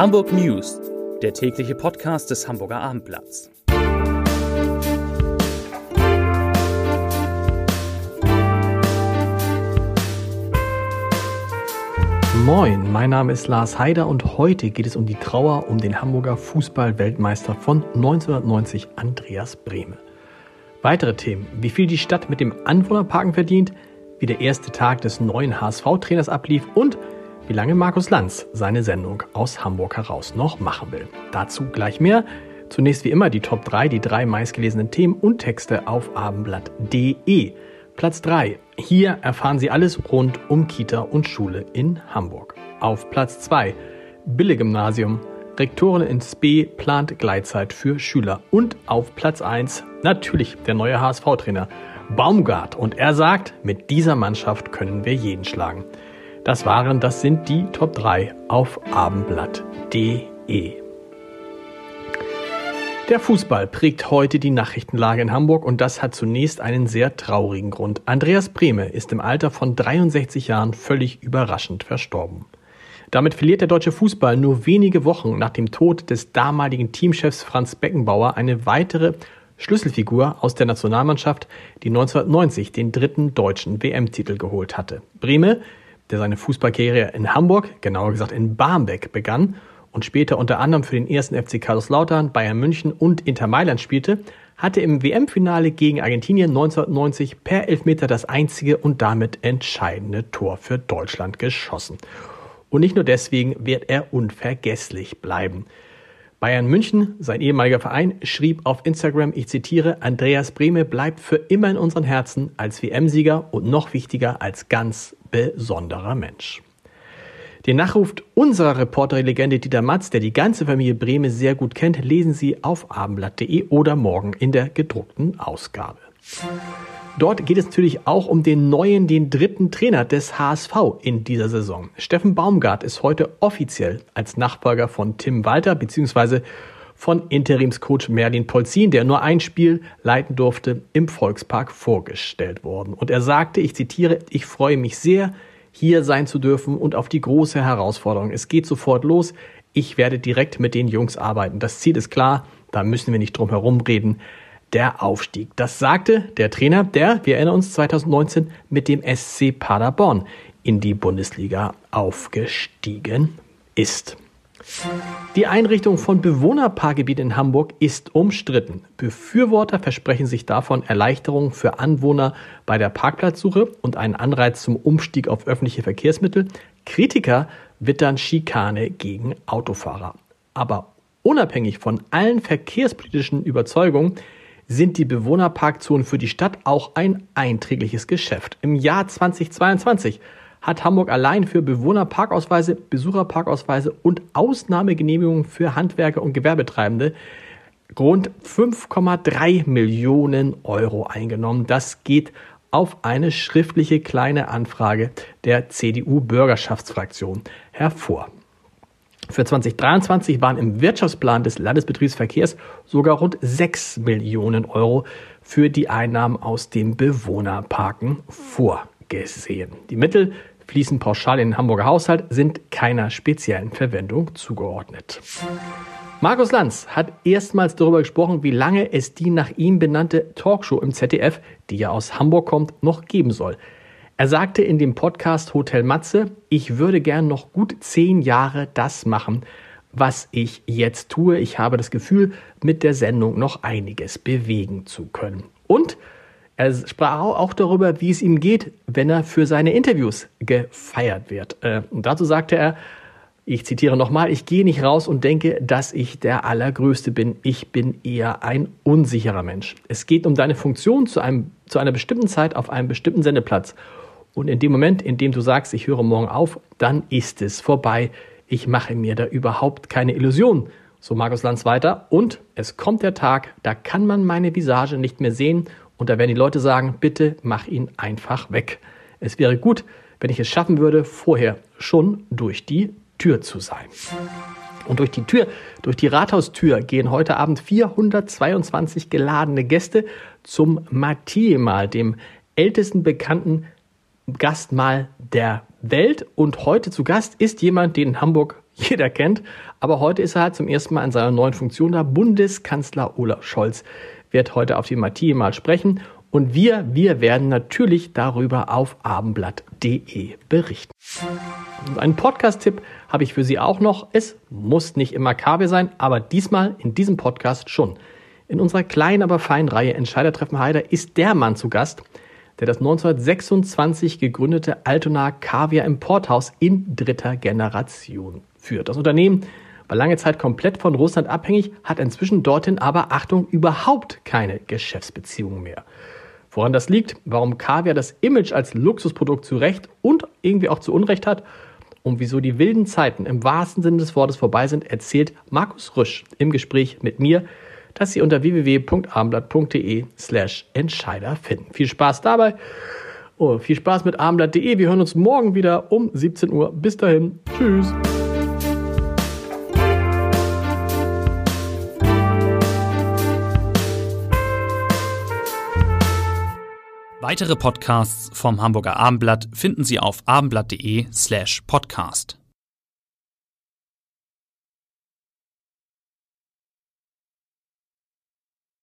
Hamburg News, der tägliche Podcast des Hamburger Abendblatts. Moin, mein Name ist Lars Heider und heute geht es um die Trauer um den Hamburger Fußball-Weltmeister von 1990, Andreas Brehme. Weitere Themen, wie viel die Stadt mit dem Anwohnerparken verdient, wie der erste Tag des neuen HSV-Trainers ablief und wie lange Markus Lanz seine Sendung aus Hamburg heraus noch machen will. Dazu gleich mehr. Zunächst wie immer die Top 3, die drei meistgelesenen Themen und Texte auf abendblatt.de. Platz 3. Hier erfahren Sie alles rund um Kita und Schule in Hamburg. Auf Platz 2. Bille-Gymnasium. Rektorin ins B plant Gleitzeit für Schüler. Und auf Platz 1 natürlich der neue HSV-Trainer Baumgart. Und er sagt, mit dieser Mannschaft können wir jeden schlagen. Das waren, das sind die Top 3 auf abendblatt.de. Der Fußball prägt heute die Nachrichtenlage in Hamburg und das hat zunächst einen sehr traurigen Grund. Andreas Brehme ist im Alter von 63 Jahren völlig überraschend verstorben. Damit verliert der deutsche Fußball nur wenige Wochen nach dem Tod des damaligen Teamchefs Franz Beckenbauer eine weitere Schlüsselfigur aus der Nationalmannschaft, die 1990 den dritten deutschen WM-Titel geholt hatte. Brehme der seine Fußballkarriere in Hamburg, genauer gesagt in Barmbek, begann und später unter anderem für den ersten FC Kaiserslautern, Bayern München und Inter Mailand spielte, hatte im WM-Finale gegen Argentinien 1990 per Elfmeter das einzige und damit entscheidende Tor für Deutschland geschossen. Und nicht nur deswegen wird er unvergesslich bleiben. Bayern München, sein ehemaliger Verein, schrieb auf Instagram, ich zitiere, Andreas Brehme bleibt für immer in unseren Herzen als WM-Sieger und noch wichtiger als ganz besonderer Mensch. Den Nachruf unserer Reporterlegende Dieter Matz, der die ganze Familie Brehme sehr gut kennt, lesen Sie auf abendblatt.de oder morgen in der gedruckten Ausgabe. Dort geht es natürlich auch um den neuen, den dritten Trainer des HSV in dieser Saison. Steffen Baumgart ist heute offiziell als Nachfolger von Tim Walter bzw. von Interimscoach Merlin Polzin, der nur ein Spiel leiten durfte, im Volkspark vorgestellt worden. Und er sagte, ich zitiere, ich freue mich sehr, hier sein zu dürfen und auf die große Herausforderung. Es geht sofort los. Ich werde direkt mit den Jungs arbeiten. Das Ziel ist klar, da müssen wir nicht drum herum reden. Der Aufstieg. Das sagte der Trainer, der, wir erinnern uns, 2019 mit dem SC Paderborn in die Bundesliga aufgestiegen ist. Die Einrichtung von Bewohnerparkgebieten in Hamburg ist umstritten. Befürworter versprechen sich davon Erleichterungen für Anwohner bei der Parkplatzsuche und einen Anreiz zum Umstieg auf öffentliche Verkehrsmittel. Kritiker wittern Schikane gegen Autofahrer. Aber unabhängig von allen verkehrspolitischen Überzeugungen sind die Bewohnerparkzonen für die Stadt auch ein einträgliches Geschäft. Im Jahr 2022 hat Hamburg allein für Bewohnerparkausweise, Besucherparkausweise und Ausnahmegenehmigungen für Handwerker und Gewerbetreibende rund 5,3 Millionen Euro eingenommen. Das geht auf eine schriftliche kleine Anfrage der CDU-Bürgerschaftsfraktion hervor. Für 2023 waren im Wirtschaftsplan des Landesbetriebsverkehrs sogar rund 6 Millionen Euro für die Einnahmen aus dem Bewohnerparken vorgesehen. Die Mittel fließen pauschal in den Hamburger Haushalt, sind keiner speziellen Verwendung zugeordnet. Markus Lanz hat erstmals darüber gesprochen, wie lange es die nach ihm benannte Talkshow im ZDF, die ja aus Hamburg kommt, noch geben soll. Er sagte in dem Podcast Hotel Matze, ich würde gern noch gut zehn Jahre das machen, was ich jetzt tue. Ich habe das Gefühl, mit der Sendung noch einiges bewegen zu können. Und er sprach auch darüber, wie es ihm geht, wenn er für seine Interviews gefeiert wird. Äh, und dazu sagte er, ich zitiere nochmal, ich gehe nicht raus und denke, dass ich der Allergrößte bin. Ich bin eher ein unsicherer Mensch. Es geht um deine Funktion zu, einem, zu einer bestimmten Zeit auf einem bestimmten Sendeplatz. Und in dem Moment, in dem du sagst, ich höre morgen auf, dann ist es vorbei. Ich mache mir da überhaupt keine Illusion. So Markus Lanz weiter. Und es kommt der Tag, da kann man meine Visage nicht mehr sehen und da werden die Leute sagen, bitte mach ihn einfach weg. Es wäre gut, wenn ich es schaffen würde, vorher schon durch die Tür zu sein. Und durch die Tür, durch die Rathaustür gehen heute Abend 422 geladene Gäste zum Mathieu-Mahl, dem ältesten bekannten Gastmahl der Welt. Und heute zu Gast ist jemand, den in Hamburg jeder kennt. Aber heute ist er halt zum ersten Mal in seiner neuen Funktion da. Bundeskanzler Olaf Scholz wird heute auf die Martie mal sprechen. Und wir, wir werden natürlich darüber auf abendblatt.de berichten. Und einen Podcast-Tipp habe ich für Sie auch noch. Es muss nicht immer Kabe sein, aber diesmal in diesem Podcast schon. In unserer kleinen, aber feinen Reihe Entscheidertreffen Heider ist der Mann zu Gast, der das 1926 gegründete Altona Kaviar Importhaus in dritter Generation führt. Das Unternehmen war lange Zeit komplett von Russland abhängig, hat inzwischen dorthin aber, Achtung, überhaupt keine Geschäftsbeziehungen mehr. Woran das liegt, warum Kaviar das Image als Luxusprodukt zu Recht und irgendwie auch zu Unrecht hat und wieso die wilden Zeiten im wahrsten Sinne des Wortes vorbei sind, erzählt Markus Rüsch im Gespräch mit mir, das Sie unter www.abendblatt.de slash Entscheider finden. Viel Spaß dabei. Oh, viel Spaß mit abendblatt.de. Wir hören uns morgen wieder um 17 Uhr. Bis dahin. Tschüss. Weitere Podcasts vom Hamburger Abendblatt finden Sie auf abendblatt.de slash podcast.